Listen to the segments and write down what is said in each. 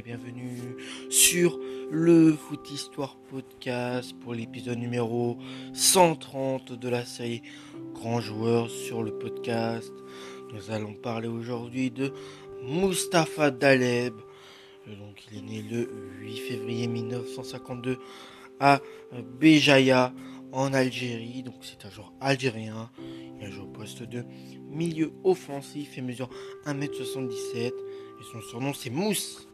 et bienvenue sur le Foot Histoire Podcast pour l'épisode numéro 130 de la série Grands joueurs sur le podcast. Nous allons parler aujourd'hui de Mustapha Daleb. Donc il est né le 8 février 1952 à Béjaïa en Algérie. Donc c'est un joueur algérien. Il joue au poste de milieu offensif et mesure 1m77. Et son surnom c'est Mousse.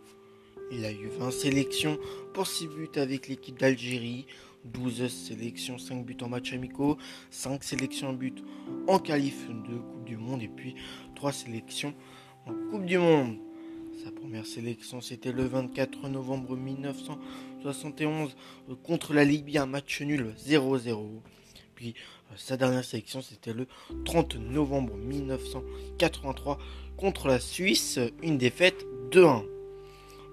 Il a eu 20 sélections pour 6 buts avec l'équipe d'Algérie, 12 sélections, 5 buts en match amicaux, 5 sélections but en qualif de Coupe du Monde et puis 3 sélections en Coupe du Monde. Sa première sélection c'était le 24 novembre 1971 contre la Libye, un match nul 0-0. Puis euh, sa dernière sélection c'était le 30 novembre 1983 contre la Suisse, une défaite 2-1.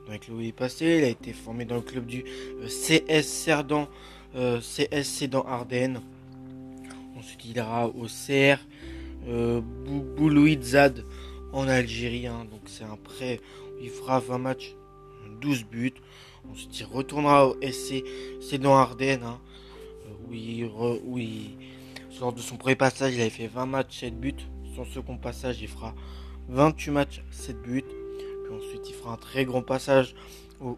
Avec le passé, il a été formé dans le club du euh, CS Cerdan, euh, CS Sedan Ardennes. Ensuite, il ira au CR euh, en Algérie. Hein. donc, c'est un prêt. il fera 20 matchs, 12 buts. Ensuite, il retournera au SC Sedan Ardennes. Hein, où, il, lors de son premier passage, il avait fait 20 matchs, 7 buts. Son second passage, il fera 28 matchs, 7 buts. Ensuite, il fera un très grand passage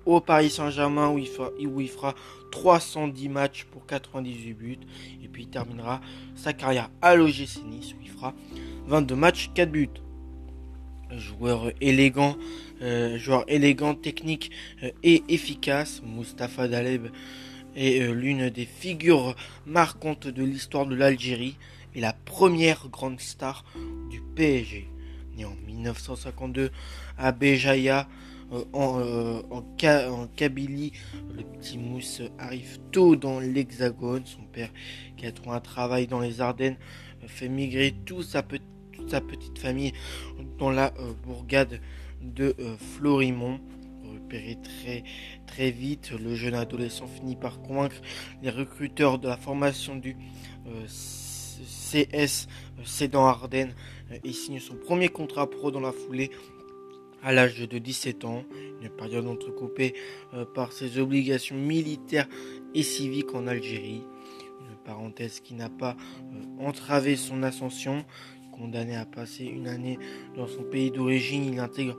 au, Paris Saint-Germain où, il fera, où il fera 310 matchs pour 98 buts. Et puis il terminera sa carrière à l'OGC Nice où il fera 22 matchs, 4 buts. Joueur élégant, euh, joueur élégant, technique euh, et efficace, Mustapha Daleb est euh, l'une des figures marquantes de l'histoire de l'Algérie et la première grande star du PSG en 1952 à Béjaïa, euh, en, euh, en, Kabylie. Le petit Mousse arrive tôt dans l'Hexagone. Son père, qui a trouvé un travail dans les Ardennes, fait migrer toute sa, petite famille dans la euh, bourgade de Florimont. Repéré très, très vite, le jeune adolescent finit par convaincre les recruteurs de la formation du CS Sedan Ardennes et signe son premier contrat pro dans la foulée à l'âge de 17 ans, une période entrecoupée euh, par ses obligations militaires et civiques en Algérie. Une parenthèse qui n'a pas euh, entravé son ascension. Condamné à passer une année dans son pays d'origine, il intègre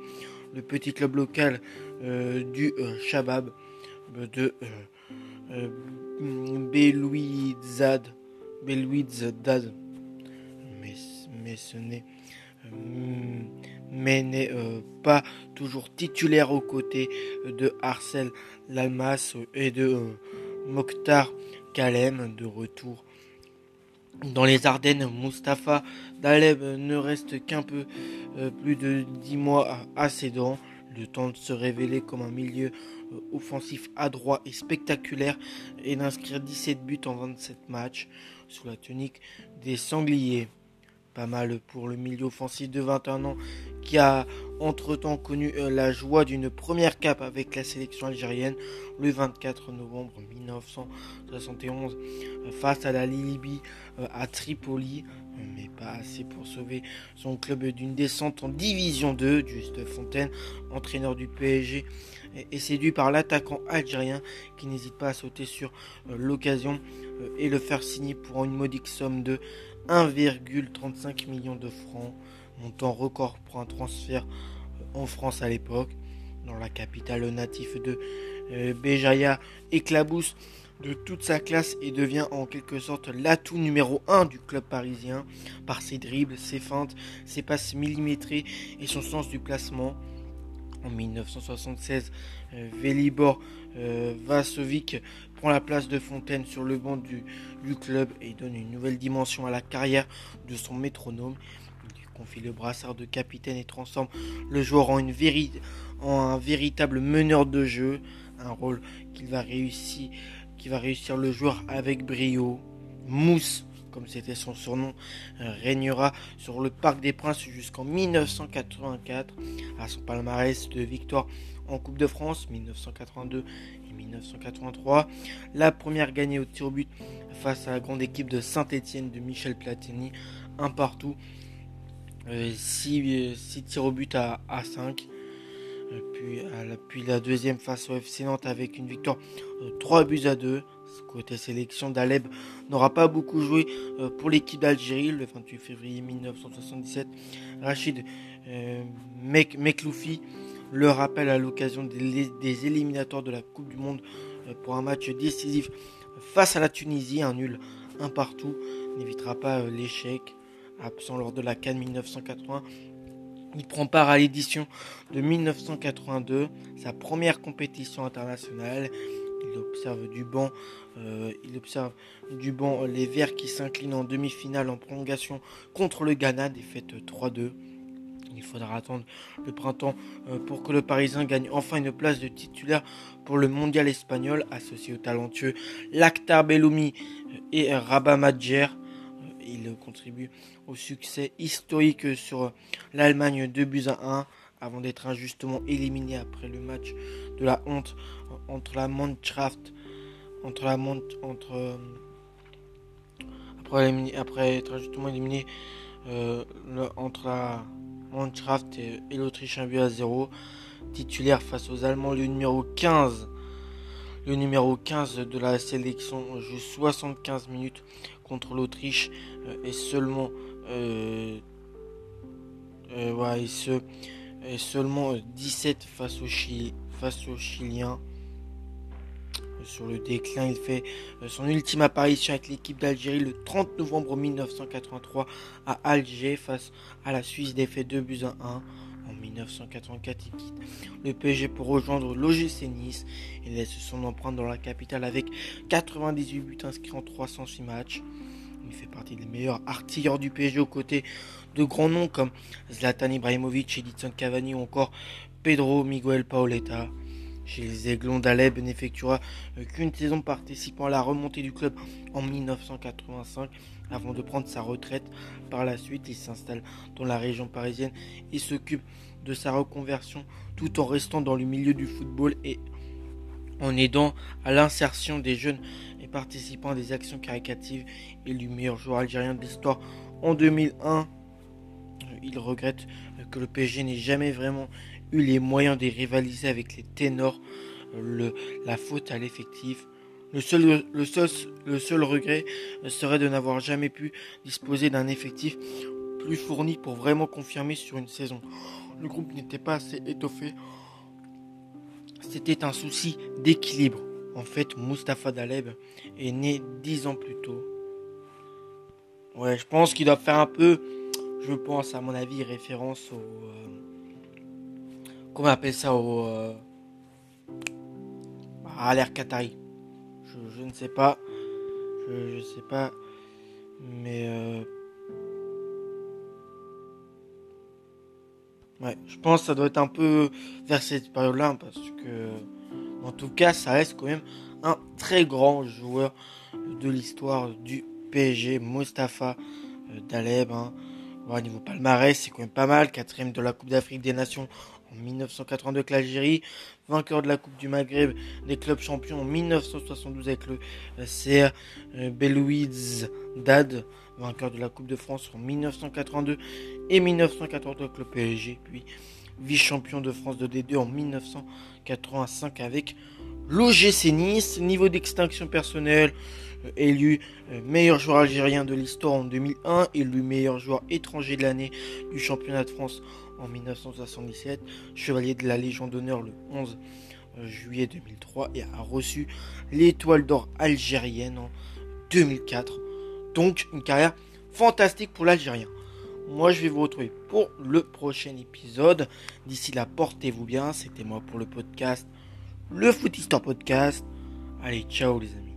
le petit club local euh, du Shabab de Belouizdad. Belouizdad mais ce n'est euh, mais n'est euh, pas toujours titulaire aux côtés de Arcel Lalmas et de euh, Mokhtar Kalem de retour dans les Ardennes, Mustapha Daleb ne reste qu'un peu plus de 10 mois à Sedan, le temps de se révéler comme un milieu offensif adroit et spectaculaire et d'inscrire 17 buts en 27 matchs sous la tunique des Sangliers. Pas mal pour le milieu offensif de 21 ans qui a entre-temps connu euh, la joie d'une première cape avec la sélection algérienne le 24 novembre 1971 euh, face à la Libye euh, à Tripoli, mais pas assez pour sauver son club d'une descente en division 2. Juste Fontaine, entraîneur du PSG, est séduit par l'attaquant algérien qui n'hésite pas à sauter sur l'occasion et le faire signer pour une modique somme de 1,35 million de francs, montant record pour un transfert euh, en France à l'époque. Dans la capitale natif de euh, Béjaïa, éclabousse de toute sa classe et devient en quelque sorte l'atout numéro 1 du club parisien par ses dribbles, ses feintes, ses passes millimétrées et son sens du placement. En 1976, euh, Velibor euh, Vasovic prend la place de Fontaine sur le banc du, club et donne une nouvelle dimension à la carrière de son métronome. Il confie le brassard de capitaine et transforme le joueur en, un véritable meneur de jeu, un rôle qu'il va réussir, va réussir le joueur avec brio. Mousse comme c'était son surnom, euh, régnera sur le Parc des Princes jusqu'en 1984 à son palmarès de victoire en Coupe de France 1982 et 1983. La première gagnée au tir au but face à la grande équipe de Saint-Etienne de Michel Platini, un partout, 6 euh, tirs au but à, 5. Puis, la, deuxième face au FC Nantes avec une victoire 3 buts à 2. Côté sélection, d'Aleb n'aura pas beaucoup joué pour l'équipe d'Algérie le 28 février 1977. Rachid Mekloufi le rappelle à l'occasion des, éliminatoires de la Coupe du Monde pour un match décisif face à la Tunisie, un nul un partout n'évitera pas euh, l'échec. Absent lors de la Cannes 1980, il prend part à l'édition de 1982, sa première compétition internationale. Il observe du banc, euh, banc les Verts qui s'inclinent en demi-finale en prolongation contre le Ghana, défaite 3-2. Il faudra attendre le printemps euh, pour que le Parisien gagne enfin une place de titulaire pour le mondial espagnol, associé au talentueux Lactar Belloumi euh, et Rabat Madjer. Euh, il contribue au succès historique sur l'Allemagne 2 buts à 1 avant d'être injustement éliminé après le match de la honte entre la Mannschaft entre la entre après, après être injustement éliminé entre la Mannschaft et, l'Autriche un but à 0. Titulaire face aux Allemands, le numéro 15. Le numéro 15 de la sélection joue 75 minutes contre l'Autriche euh, et seulement euh, euh, 17 face au, Chili, aux Chiliens sur le déclin. Il fait euh, son ultime apparition avec l'équipe d'Algérie le 30 novembre 1983 à Alger face à la Suisse défait 2 buts à 1. En 1984, il quitte le PSG pour rejoindre l'OGC Nice et laisse son empreinte dans la capitale avec 98 buts inscrits en 306 matchs. Il fait partie des meilleurs artilleurs du PSG aux côtés de grands noms comme Zlatan Ibrahimovic, Edison Cavani ou encore Pedro Miguel Paoletta. Chez les Aiglons d'Aleb n'effectuera euh, qu'une saison participant à la remontée du club en 1985 avant de prendre sa retraite. Par la suite, il s'installe dans la région parisienne et s'occupe de sa reconversion tout en restant dans le milieu du football et en aidant à l'insertion des jeunes et participant à des actions caricatives. Élu meilleur joueur algérien de l'histoire en 2001, il regrette que le PSG n'ait jamais vraiment eu les moyens de rivaliser avec les ténors, le, la faute à l'effectif. Le seul, le, seul, le seul regret serait de n'avoir jamais pu disposer d'un effectif plus fourni pour vraiment confirmer sur une saison. Le groupe n'était pas assez étoffé. C'était un souci d'équilibre. En fait, Mustapha Daleb est né dix ans plus tôt. Ouais, je pense qu'il doit faire un peu, je pense à mon avis, référence au... Euh, comment on appelle ça au euh, à l'air Qatari? Je, ne sais pas. Je, ne sais pas. Mais euh, ouais, je pense que ça doit être un peu vers cette période-là parce que en tout cas, ça reste quand même un très grand joueur de l'histoire du PSG, Mostafa euh, Daleb. Hein. au niveau palmarès, c'est quand même pas mal. Quatrième de la Coupe d'Afrique des Nations en 1982 avec l'Algérie, vainqueur de la Coupe du Maghreb des clubs champions. En 1972 avec le CR euh, Belouiz Dad, vainqueur de la Coupe de France en 1982 et 1982 avec le PSG, puis vice-champion de France de D2 en 1985 avec l'OGC Nice, niveau d'extinction personnelle, euh, élu euh, meilleur joueur algérien de l'histoire en 2001, élu meilleur joueur étranger de l'année du championnat de France en 1977, chevalier de la Légion d'honneur le 11 euh, juillet 2003 et a reçu l'étoile d'or algérienne en 2004. Donc une carrière fantastique pour l'Algérien. Moi je vais vous retrouver pour le prochain épisode. D'ici là, portez-vous bien. C'était moi pour le podcast, le Foot Podcast. Allez, ciao les amis.